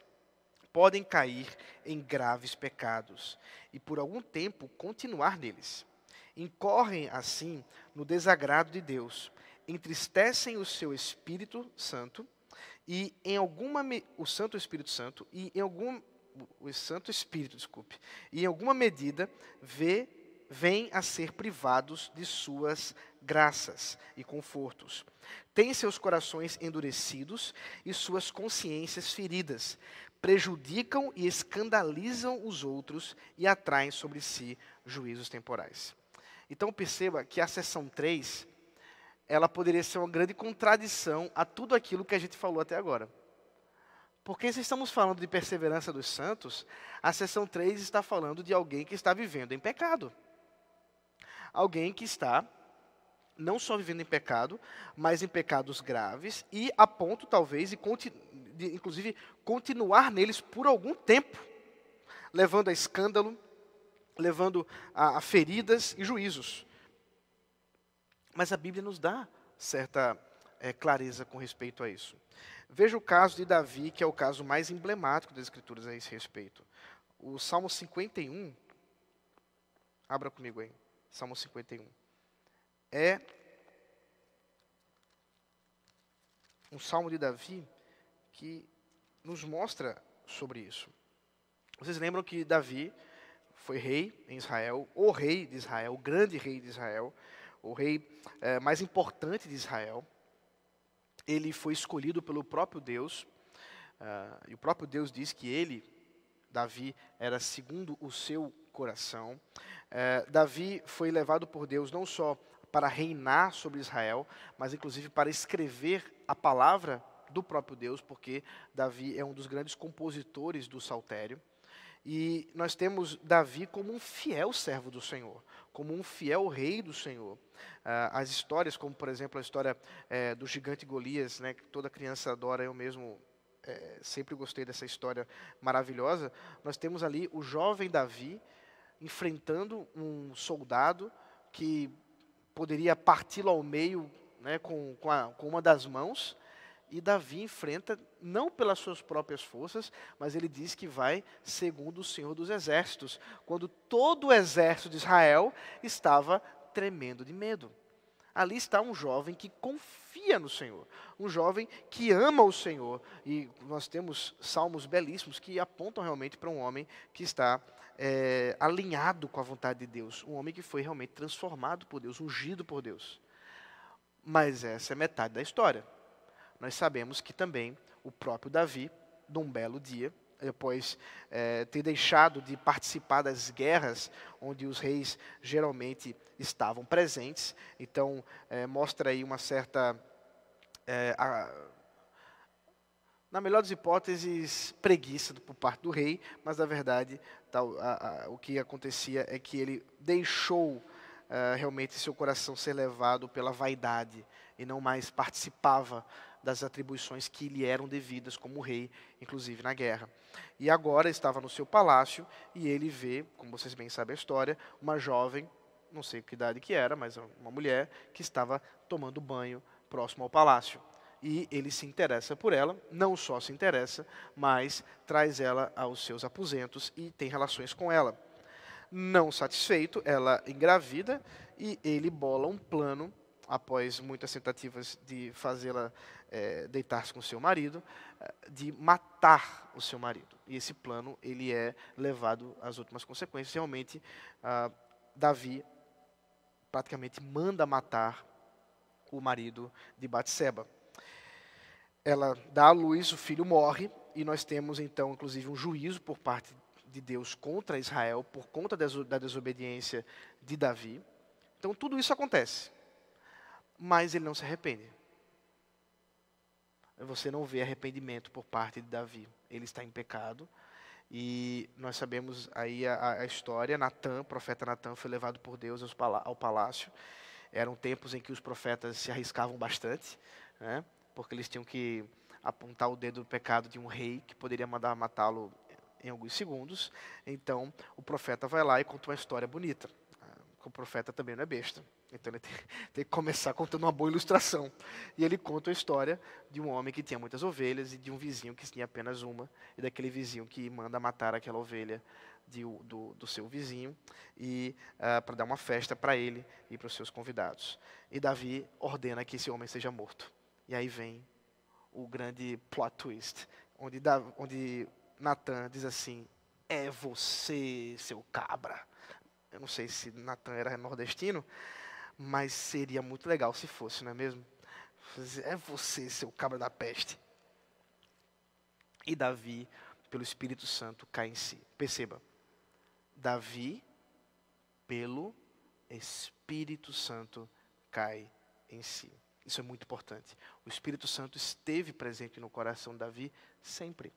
podem cair em graves pecados e por algum tempo continuar neles incorrem assim no desagrado de Deus, entristecem o seu Espírito Santo e em alguma o Santo Espírito Santo e em algum o Santo Espírito, desculpe, e em alguma medida vê vêm a ser privados de suas graças e confortos. Têm seus corações endurecidos e suas consciências feridas, prejudicam e escandalizam os outros e atraem sobre si juízos temporais. Então perceba que a seção 3, ela poderia ser uma grande contradição a tudo aquilo que a gente falou até agora. Porque se estamos falando de perseverança dos santos, a seção 3 está falando de alguém que está vivendo em pecado. Alguém que está não só vivendo em pecado, mas em pecados graves e a ponto talvez de, de inclusive continuar neles por algum tempo, levando a escândalo, levando a, a feridas e juízos. Mas a Bíblia nos dá certa é, clareza com respeito a isso. Veja o caso de Davi, que é o caso mais emblemático das Escrituras a esse respeito. O Salmo 51, abra comigo aí, Salmo 51. É um salmo de Davi que nos mostra sobre isso. Vocês lembram que Davi foi rei em Israel, o rei de Israel, o grande rei de Israel, o rei é, mais importante de Israel. Ele foi escolhido pelo próprio Deus, uh, e o próprio Deus diz que ele, Davi, era segundo o seu coração. Uh, Davi foi levado por Deus não só para reinar sobre Israel, mas inclusive para escrever a palavra do próprio Deus, porque Davi é um dos grandes compositores do saltério. E nós temos Davi como um fiel servo do Senhor, como um fiel rei do Senhor. Ah, as histórias, como por exemplo a história é, do gigante Golias, né, que toda criança adora, eu mesmo é, sempre gostei dessa história maravilhosa. Nós temos ali o jovem Davi enfrentando um soldado que poderia parti-lo ao meio né, com, com, a, com uma das mãos, e Davi enfrenta, não pelas suas próprias forças, mas ele diz que vai segundo o Senhor dos Exércitos, quando todo o exército de Israel estava tremendo de medo. Ali está um jovem que confia no Senhor, um jovem que ama o Senhor. E nós temos salmos belíssimos que apontam realmente para um homem que está é, alinhado com a vontade de Deus, um homem que foi realmente transformado por Deus, ungido por Deus. Mas essa é metade da história. Nós sabemos que também o próprio Davi, num belo dia, depois é, ter deixado de participar das guerras onde os reis geralmente estavam presentes. Então, é, mostra aí uma certa, é, a, na melhor das hipóteses, preguiça por parte do rei, mas na verdade tal, a, a, o que acontecia é que ele deixou é, realmente seu coração ser levado pela vaidade e não mais participava das atribuições que lhe eram devidas como rei, inclusive na guerra. E agora estava no seu palácio e ele vê, como vocês bem sabem a história, uma jovem, não sei que idade que era, mas uma mulher que estava tomando banho próximo ao palácio. E ele se interessa por ela, não só se interessa, mas traz ela aos seus aposentos e tem relações com ela. Não satisfeito, ela engravida e ele bola um plano após muitas tentativas de fazê-la é, deitar-se com seu marido, é, de matar o seu marido. E esse plano ele é levado às últimas consequências. Realmente, ah, Davi praticamente manda matar o marido de Batseba. Ela dá à luz, o filho morre, e nós temos então, inclusive, um juízo por parte de Deus contra Israel por conta da desobediência de Davi. Então, tudo isso acontece mas ele não se arrepende. Você não vê arrependimento por parte de Davi. Ele está em pecado. E nós sabemos aí a, a história. Natan, o profeta Natan, foi levado por Deus ao palácio. Eram tempos em que os profetas se arriscavam bastante, né? porque eles tinham que apontar o dedo do pecado de um rei que poderia mandar matá-lo em alguns segundos. Então, o profeta vai lá e conta uma história bonita. O profeta também não é besta. Então ele <laughs> tem, tem, que começar contando uma boa ilustração. E ele conta a história de um homem que tinha muitas ovelhas e de um vizinho que tinha apenas uma, e daquele vizinho que manda matar aquela ovelha de, do, do, seu vizinho e uh, para dar uma festa para ele e para os seus convidados. E Davi ordena que esse homem seja morto. E aí vem o grande plot twist, onde, onde Natan diz assim: É você, seu cabra. Eu não sei se Natan era nordestino, mas seria muito legal se fosse, não é mesmo? É você, seu cabra da peste. E Davi, pelo Espírito Santo, cai em si. Perceba, Davi, pelo Espírito Santo, cai em si. Isso é muito importante. O Espírito Santo esteve presente no coração de Davi sempre.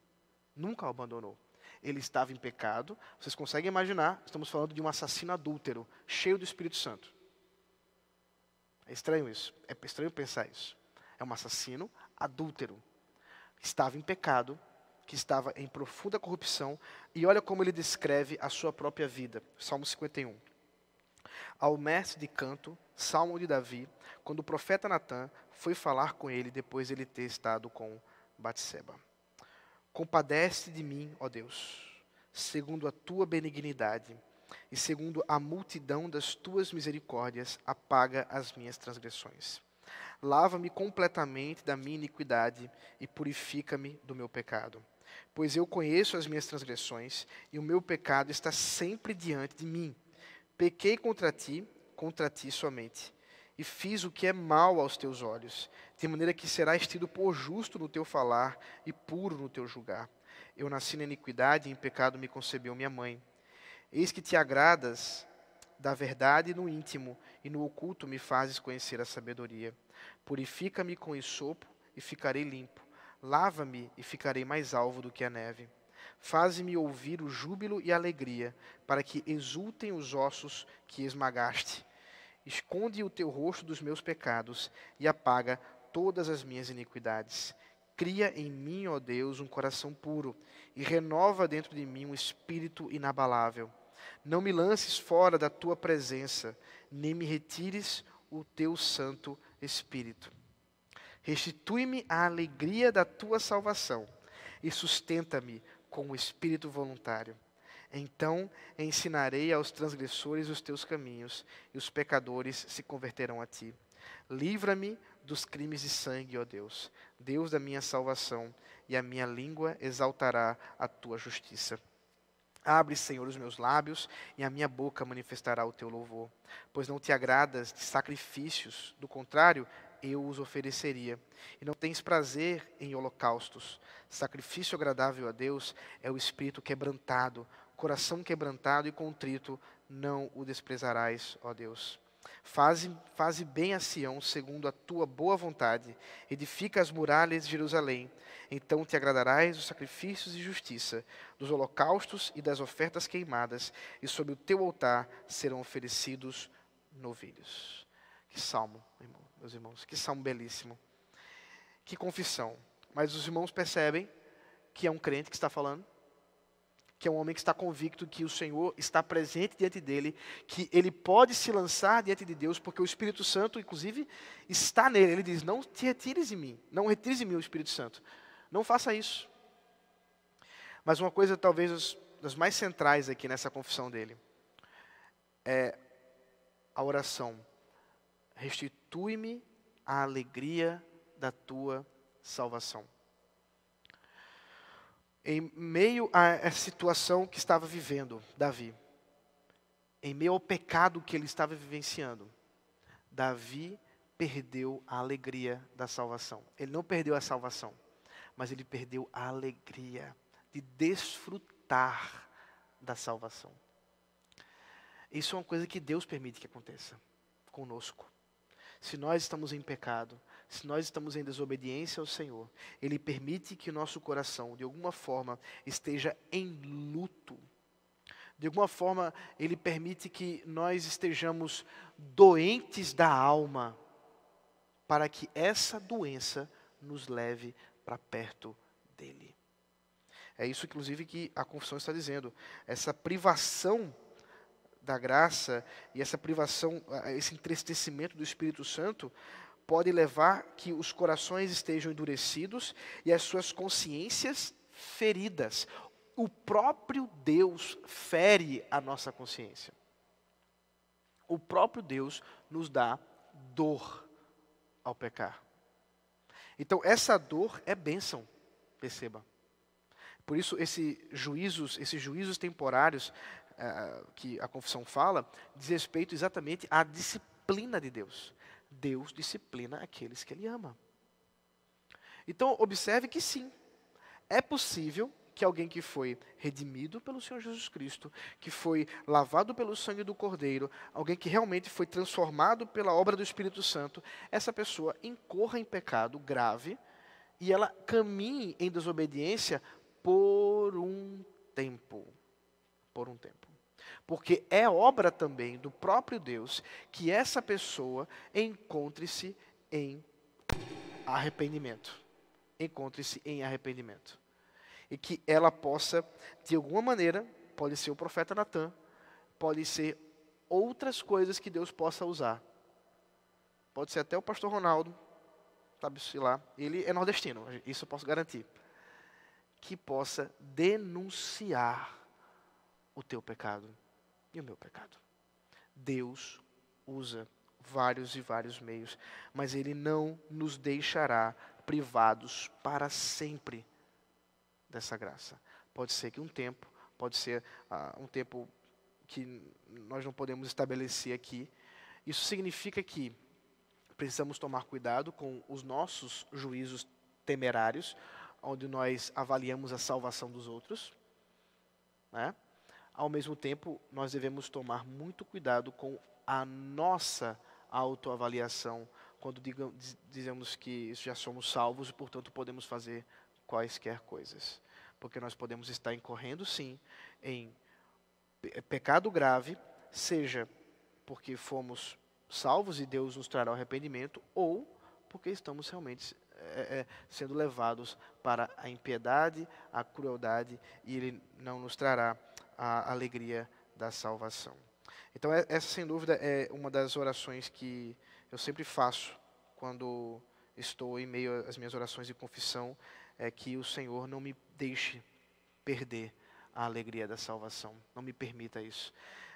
Nunca o abandonou. Ele estava em pecado. Vocês conseguem imaginar? Estamos falando de um assassino adúltero, cheio do Espírito Santo. É estranho isso. É estranho pensar isso. É um assassino adúltero. Estava em pecado, que estava em profunda corrupção, e olha como ele descreve a sua própria vida. Salmo 51. Ao mestre de canto, Salmo de Davi, quando o profeta Natan foi falar com ele depois de ele ter estado com Batseba. Compadece de mim, ó Deus, segundo a tua benignidade e segundo a multidão das tuas misericórdias, apaga as minhas transgressões. Lava-me completamente da minha iniquidade e purifica-me do meu pecado. Pois eu conheço as minhas transgressões e o meu pecado está sempre diante de mim. Pequei contra ti, contra ti somente, e fiz o que é mal aos teus olhos, de maneira que serás tido por justo no teu falar e puro no teu julgar. Eu nasci na iniquidade e em pecado me concebeu minha mãe. Eis que te agradas da verdade no íntimo, e no oculto me fazes conhecer a sabedoria. Purifica-me com esopo e ficarei limpo. Lava-me e ficarei mais alvo do que a neve. Faze-me ouvir o júbilo e a alegria, para que exultem os ossos que esmagaste. Esconde o teu rosto dos meus pecados e apaga todas as minhas iniquidades. Cria em mim, ó Deus, um coração puro e renova dentro de mim um espírito inabalável. Não me lances fora da tua presença, nem me retires o teu Santo Espírito. Restitui-me a alegria da tua salvação e sustenta-me com o espírito voluntário. Então ensinarei aos transgressores os teus caminhos, e os pecadores se converterão a ti. Livra-me dos crimes de sangue, ó Deus, Deus da minha salvação, e a minha língua exaltará a tua justiça. Abre, Senhor, os meus lábios, e a minha boca manifestará o teu louvor. Pois não te agradas de sacrifícios, do contrário, eu os ofereceria. E não tens prazer em holocaustos. Sacrifício agradável a Deus é o espírito quebrantado, coração quebrantado e contrito, não o desprezarás, ó Deus. Faze, faze bem a Sião, segundo a tua boa vontade, edifica as muralhas de Jerusalém. Então te agradarás dos sacrifícios de justiça, dos holocaustos e das ofertas queimadas, e sobre o teu altar serão oferecidos novilhos. Que salmo, meus irmãos, que salmo belíssimo. Que confissão. Mas os irmãos percebem que é um crente que está falando que é um homem que está convicto que o Senhor está presente diante dele, que ele pode se lançar diante de Deus, porque o Espírito Santo, inclusive, está nele. Ele diz: Não te retires de mim, não retires de mim o Espírito Santo. Não faça isso. Mas uma coisa, talvez, das mais centrais aqui nessa confissão dele, é a oração: Restitui-me a alegria da tua salvação em meio à situação que estava vivendo Davi, em meio ao pecado que ele estava vivenciando, Davi perdeu a alegria da salvação. Ele não perdeu a salvação, mas ele perdeu a alegria de desfrutar da salvação. Isso é uma coisa que Deus permite que aconteça conosco. Se nós estamos em pecado, se nós estamos em desobediência ao Senhor, Ele permite que o nosso coração, de alguma forma, esteja em luto. De alguma forma, Ele permite que nós estejamos doentes da alma, para que essa doença nos leve para perto dEle. É isso, inclusive, que a confissão está dizendo. Essa privação da graça e essa privação, esse entristecimento do Espírito Santo pode levar que os corações estejam endurecidos e as suas consciências feridas. O próprio Deus fere a nossa consciência. O próprio Deus nos dá dor ao pecar. Então, essa dor é bênção, perceba. Por isso, esse juízos, esses juízos temporários uh, que a confissão fala, diz respeito exatamente à disciplina de Deus. Deus disciplina aqueles que Ele ama. Então, observe que sim, é possível que alguém que foi redimido pelo Senhor Jesus Cristo, que foi lavado pelo sangue do Cordeiro, alguém que realmente foi transformado pela obra do Espírito Santo, essa pessoa incorra em pecado grave e ela caminhe em desobediência por um tempo. Por um tempo porque é obra também do próprio Deus que essa pessoa encontre-se em arrependimento. Encontre-se em arrependimento. E que ela possa, de alguma maneira, pode ser o profeta Natan, pode ser outras coisas que Deus possa usar. Pode ser até o pastor Ronaldo, sabe se lá, ele é nordestino, isso eu posso garantir. Que possa denunciar o teu pecado e o meu pecado. Deus usa vários e vários meios, mas Ele não nos deixará privados para sempre dessa graça. Pode ser que um tempo, pode ser uh, um tempo que nós não podemos estabelecer aqui. Isso significa que precisamos tomar cuidado com os nossos juízos temerários, onde nós avaliamos a salvação dos outros. Né? Ao mesmo tempo, nós devemos tomar muito cuidado com a nossa autoavaliação, quando dizemos que já somos salvos e, portanto, podemos fazer quaisquer coisas. Porque nós podemos estar incorrendo, sim, em pecado grave, seja porque fomos salvos e Deus nos trará o arrependimento, ou porque estamos realmente é, é, sendo levados para a impiedade, a crueldade, e Ele não nos trará a alegria da salvação. Então, é, essa sem dúvida é uma das orações que eu sempre faço quando estou em meio às minhas orações de confissão, é que o Senhor não me deixe perder a alegria da salvação. Não me permita isso.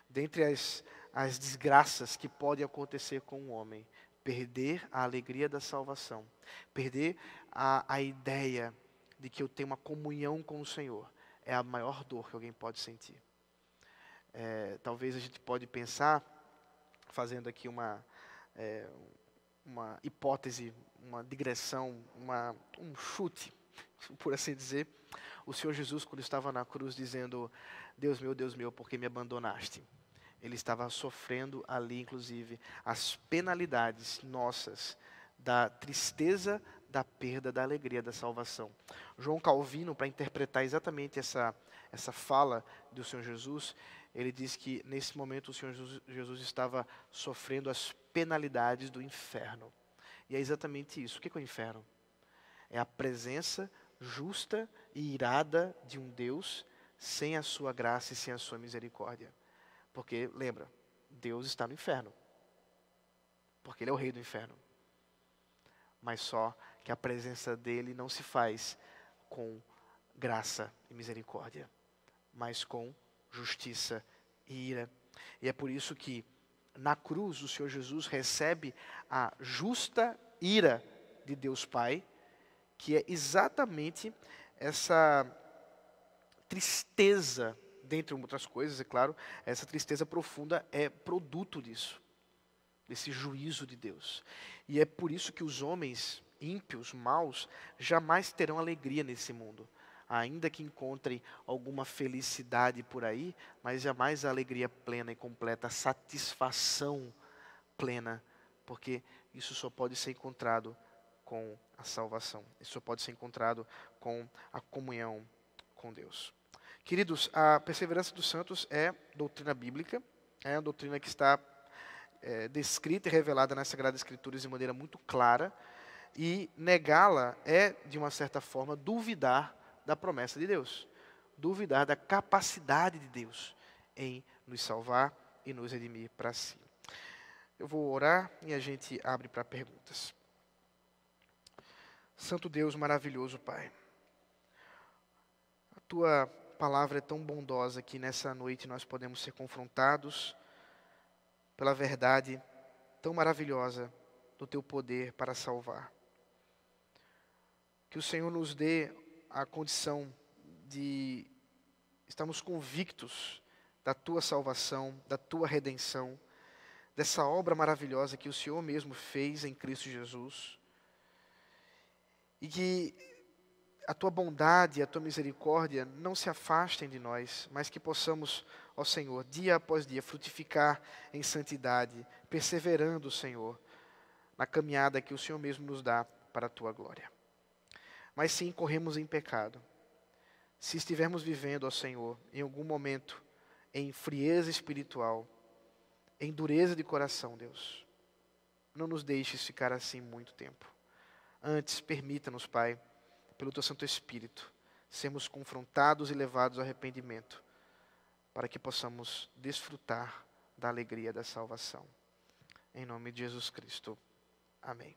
Dentre as, as desgraças que podem acontecer com um homem, perder a alegria da salvação, perder a, a ideia de que eu tenho uma comunhão com o Senhor, é a maior dor que alguém pode sentir. É, talvez a gente pode pensar, fazendo aqui uma, é, uma hipótese, uma digressão, uma, um chute, <laughs> por assim dizer, o Senhor Jesus, quando estava na cruz, dizendo: Deus meu, Deus meu, por que me abandonaste? Ele estava sofrendo ali, inclusive, as penalidades nossas, da tristeza, da perda, da alegria, da salvação. João Calvino, para interpretar exatamente essa, essa fala do Senhor Jesus, ele diz que nesse momento o Senhor Jesus estava sofrendo as penalidades do inferno. E é exatamente isso. O que é o inferno? É a presença justa e irada de um Deus sem a sua graça e sem a sua misericórdia. Porque, lembra, Deus está no inferno. Porque Ele é o rei do inferno. Mas só que a presença dele não se faz com graça e misericórdia, mas com justiça e ira. E é por isso que na cruz o Senhor Jesus recebe a justa ira de Deus Pai que é exatamente essa tristeza, dentre outras coisas, é claro, essa tristeza profunda é produto disso, desse juízo de Deus. E é por isso que os homens ímpios, maus, jamais terão alegria nesse mundo. Ainda que encontrem alguma felicidade por aí, mas jamais a alegria plena e completa, a satisfação plena, porque isso só pode ser encontrado com a salvação. Isso só pode ser encontrado com a comunhão com Deus. Queridos, a perseverança dos santos é doutrina bíblica, é a doutrina que está é, descrita e revelada nas Sagradas Escrituras de maneira muito clara, e negá-la é, de uma certa forma, duvidar da promessa de Deus, duvidar da capacidade de Deus em nos salvar e nos redimir para si. Eu vou orar e a gente abre para perguntas. Santo Deus maravilhoso, Pai. A tua palavra é tão bondosa que nessa noite nós podemos ser confrontados pela verdade tão maravilhosa do teu poder para salvar. Que o Senhor nos dê a condição de estarmos convictos da tua salvação, da tua redenção, dessa obra maravilhosa que o Senhor mesmo fez em Cristo Jesus e que a tua bondade e a tua misericórdia não se afastem de nós, mas que possamos, ó Senhor, dia após dia, frutificar em santidade, perseverando, Senhor, na caminhada que o Senhor mesmo nos dá para a tua glória. Mas se incorremos em pecado, se estivermos vivendo, ó Senhor, em algum momento em frieza espiritual, em dureza de coração, Deus, não nos deixes ficar assim muito tempo. Antes, permita-nos, Pai, pelo Teu Santo Espírito, sermos confrontados e levados ao arrependimento, para que possamos desfrutar da alegria da salvação. Em nome de Jesus Cristo. Amém.